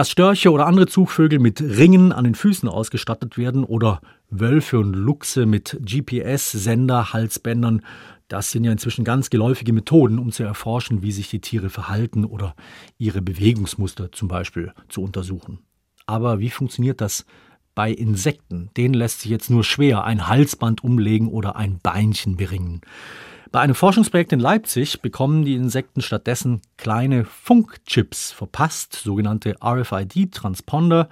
Dass Störche oder andere Zugvögel mit Ringen an den Füßen ausgestattet werden oder Wölfe und Luchse mit GPS-Sender, Halsbändern, das sind ja inzwischen ganz geläufige Methoden, um zu erforschen, wie sich die Tiere verhalten oder ihre Bewegungsmuster zum Beispiel zu untersuchen. Aber wie funktioniert das bei Insekten? Denen lässt sich jetzt nur schwer ein Halsband umlegen oder ein Beinchen beringen. Bei einem Forschungsprojekt in Leipzig bekommen die Insekten stattdessen kleine Funkchips verpasst, sogenannte RFID-Transponder,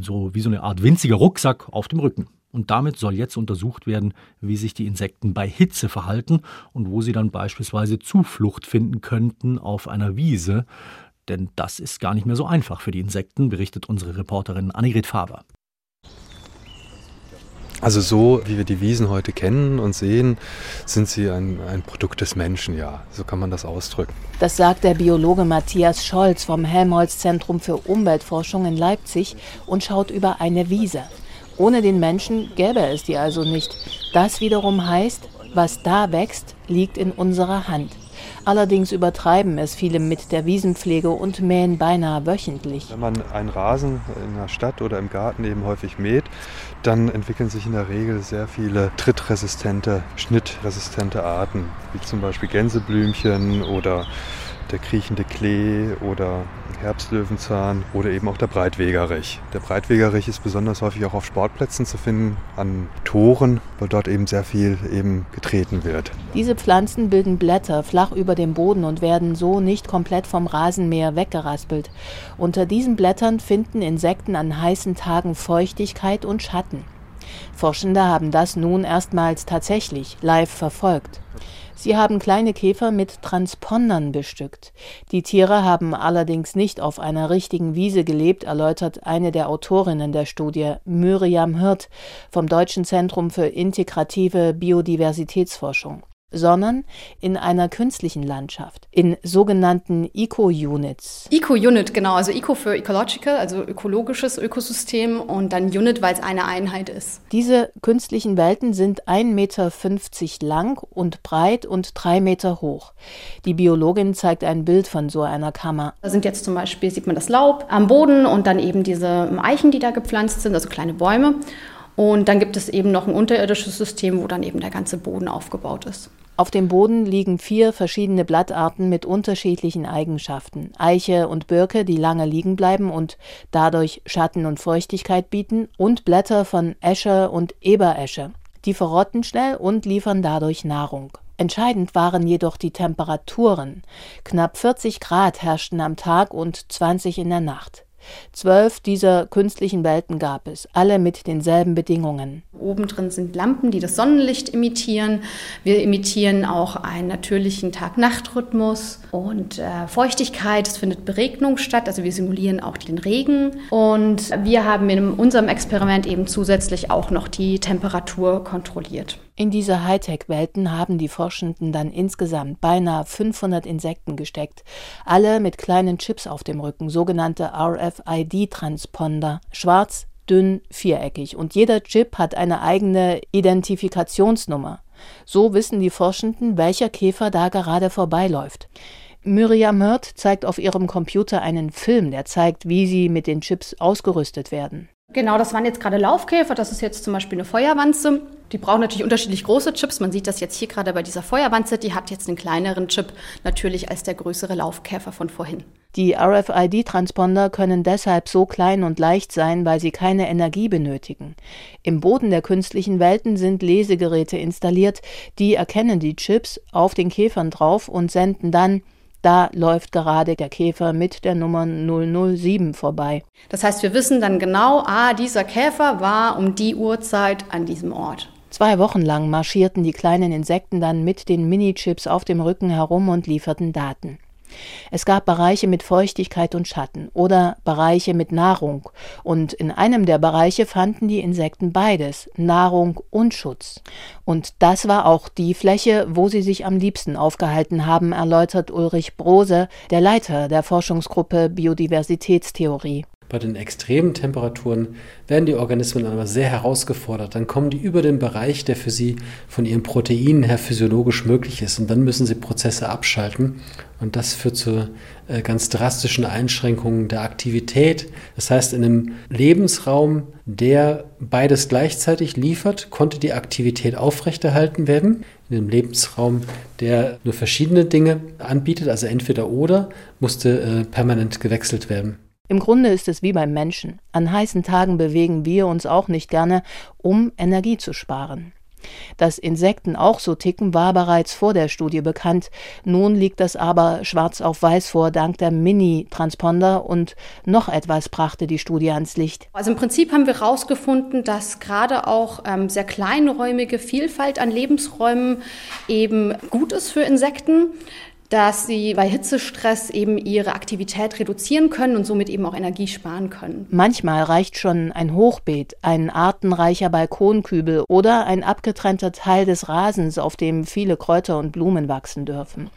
so wie so eine Art winziger Rucksack auf dem Rücken. Und damit soll jetzt untersucht werden, wie sich die Insekten bei Hitze verhalten und wo sie dann beispielsweise Zuflucht finden könnten auf einer Wiese. Denn das ist gar nicht mehr so einfach für die Insekten, berichtet unsere Reporterin Annegret Faber. Also so, wie wir die Wiesen heute kennen und sehen, sind sie ein, ein, Produkt des Menschen, ja. So kann man das ausdrücken. Das sagt der Biologe Matthias Scholz vom Helmholtz-Zentrum für Umweltforschung in Leipzig und schaut über eine Wiese. Ohne den Menschen gäbe es die also nicht. Das wiederum heißt, was da wächst, liegt in unserer Hand. Allerdings übertreiben es viele mit der Wiesenpflege und mähen beinahe wöchentlich. Wenn man einen Rasen in der Stadt oder im Garten eben häufig mäht, dann entwickeln sich in der Regel sehr viele trittresistente, schnittresistente Arten, wie zum Beispiel Gänseblümchen oder der kriechende Klee oder Herbstlöwenzahn oder eben auch der Breitwegerich. Der Breitwegerich ist besonders häufig auch auf Sportplätzen zu finden, an Toren, weil dort eben sehr viel eben getreten wird. Diese Pflanzen bilden Blätter flach über dem Boden und werden so nicht komplett vom Rasenmäher weggeraspelt. Unter diesen Blättern finden Insekten an heißen Tagen Feuchtigkeit und Schatten. Forschende haben das nun erstmals tatsächlich live verfolgt. Sie haben kleine Käfer mit Transpondern bestückt. Die Tiere haben allerdings nicht auf einer richtigen Wiese gelebt, erläutert eine der Autorinnen der Studie, Miriam Hirt vom Deutschen Zentrum für integrative Biodiversitätsforschung sondern in einer künstlichen Landschaft, in sogenannten Eco-Units. Eco-Unit, genau, also Eco für Ecological, also ökologisches Ökosystem und dann Unit, weil es eine Einheit ist. Diese künstlichen Welten sind 1,50 Meter lang und breit und 3 Meter hoch. Die Biologin zeigt ein Bild von so einer Kammer. Da sind jetzt zum Beispiel, sieht man das Laub am Boden und dann eben diese Eichen, die da gepflanzt sind, also kleine Bäume. Und dann gibt es eben noch ein unterirdisches System, wo dann eben der ganze Boden aufgebaut ist. Auf dem Boden liegen vier verschiedene Blattarten mit unterschiedlichen Eigenschaften. Eiche und Birke, die lange liegen bleiben und dadurch Schatten und Feuchtigkeit bieten, und Blätter von Esche und Eberesche. Die verrotten schnell und liefern dadurch Nahrung. Entscheidend waren jedoch die Temperaturen. Knapp 40 Grad herrschten am Tag und 20 in der Nacht. Zwölf dieser künstlichen Welten gab es, alle mit denselben Bedingungen. Oben drin sind Lampen, die das Sonnenlicht imitieren. Wir imitieren auch einen natürlichen Tag-Nacht-Rhythmus und äh, Feuchtigkeit. Es findet Beregnung statt, also wir simulieren auch den Regen. Und wir haben in unserem Experiment eben zusätzlich auch noch die Temperatur kontrolliert. In diese Hightech-Welten haben die Forschenden dann insgesamt beinahe 500 Insekten gesteckt, alle mit kleinen Chips auf dem Rücken, sogenannte RFID-Transponder, schwarz, dünn, viereckig und jeder Chip hat eine eigene Identifikationsnummer. So wissen die Forschenden, welcher Käfer da gerade vorbeiläuft. Miriam Hirt zeigt auf ihrem Computer einen Film, der zeigt, wie sie mit den Chips ausgerüstet werden. Genau, das waren jetzt gerade Laufkäfer. Das ist jetzt zum Beispiel eine Feuerwanze. Die brauchen natürlich unterschiedlich große Chips. Man sieht das jetzt hier gerade bei dieser Feuerwanze. Die hat jetzt einen kleineren Chip natürlich als der größere Laufkäfer von vorhin. Die RFID-Transponder können deshalb so klein und leicht sein, weil sie keine Energie benötigen. Im Boden der künstlichen Welten sind Lesegeräte installiert, die erkennen die Chips auf den Käfern drauf und senden dann da läuft gerade der Käfer mit der Nummer 007 vorbei. Das heißt, wir wissen dann genau, ah, dieser Käfer war um die Uhrzeit an diesem Ort. Zwei Wochen lang marschierten die kleinen Insekten dann mit den Minichips auf dem Rücken herum und lieferten Daten. Es gab Bereiche mit Feuchtigkeit und Schatten oder Bereiche mit Nahrung, und in einem der Bereiche fanden die Insekten beides, Nahrung und Schutz. Und das war auch die Fläche, wo sie sich am liebsten aufgehalten haben, erläutert Ulrich Brose, der Leiter der Forschungsgruppe Biodiversitätstheorie. Bei den extremen Temperaturen werden die Organismen aber sehr herausgefordert. Dann kommen die über den Bereich, der für sie von ihren Proteinen her physiologisch möglich ist. Und dann müssen sie Prozesse abschalten. Und das führt zu äh, ganz drastischen Einschränkungen der Aktivität. Das heißt, in einem Lebensraum, der beides gleichzeitig liefert, konnte die Aktivität aufrechterhalten werden. In einem Lebensraum, der nur verschiedene Dinge anbietet, also entweder oder, musste äh, permanent gewechselt werden. Im Grunde ist es wie beim Menschen. An heißen Tagen bewegen wir uns auch nicht gerne, um Energie zu sparen. Dass Insekten auch so ticken, war bereits vor der Studie bekannt. Nun liegt das aber schwarz auf weiß vor, dank der Mini-Transponder und noch etwas brachte die Studie ans Licht. Also im Prinzip haben wir herausgefunden, dass gerade auch ähm, sehr kleinräumige Vielfalt an Lebensräumen eben gut ist für Insekten dass sie bei Hitzestress eben ihre Aktivität reduzieren können und somit eben auch Energie sparen können. Manchmal reicht schon ein Hochbeet, ein artenreicher Balkonkübel oder ein abgetrennter Teil des Rasens, auf dem viele Kräuter und Blumen wachsen dürfen.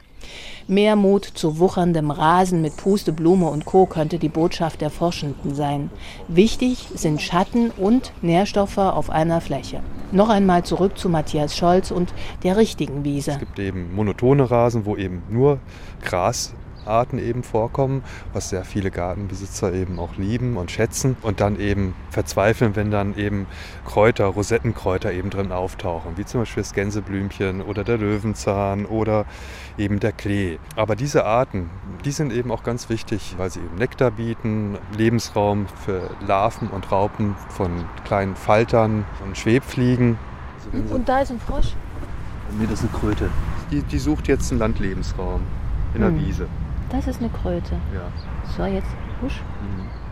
Mehr Mut zu wucherndem Rasen mit Pusteblume und Co. könnte die Botschaft der Forschenden sein. Wichtig sind Schatten und Nährstoffe auf einer Fläche. Noch einmal zurück zu Matthias Scholz und der richtigen Wiese. Es gibt eben monotone Rasen, wo eben nur Gras Arten eben vorkommen, was sehr viele Gartenbesitzer eben auch lieben und schätzen und dann eben verzweifeln, wenn dann eben Kräuter, Rosettenkräuter eben drin auftauchen, wie zum Beispiel das Gänseblümchen oder der Löwenzahn oder eben der Klee. Aber diese Arten, die sind eben auch ganz wichtig, weil sie eben Nektar bieten, Lebensraum für Larven und Raupen von kleinen Faltern und Schwebfliegen. Und da ist ein Frosch? Nee, das ist eine Kröte. Die, die sucht jetzt einen Landlebensraum in der hm. Wiese. Das ist eine Kröte. Ja. So, jetzt husch. Mhm.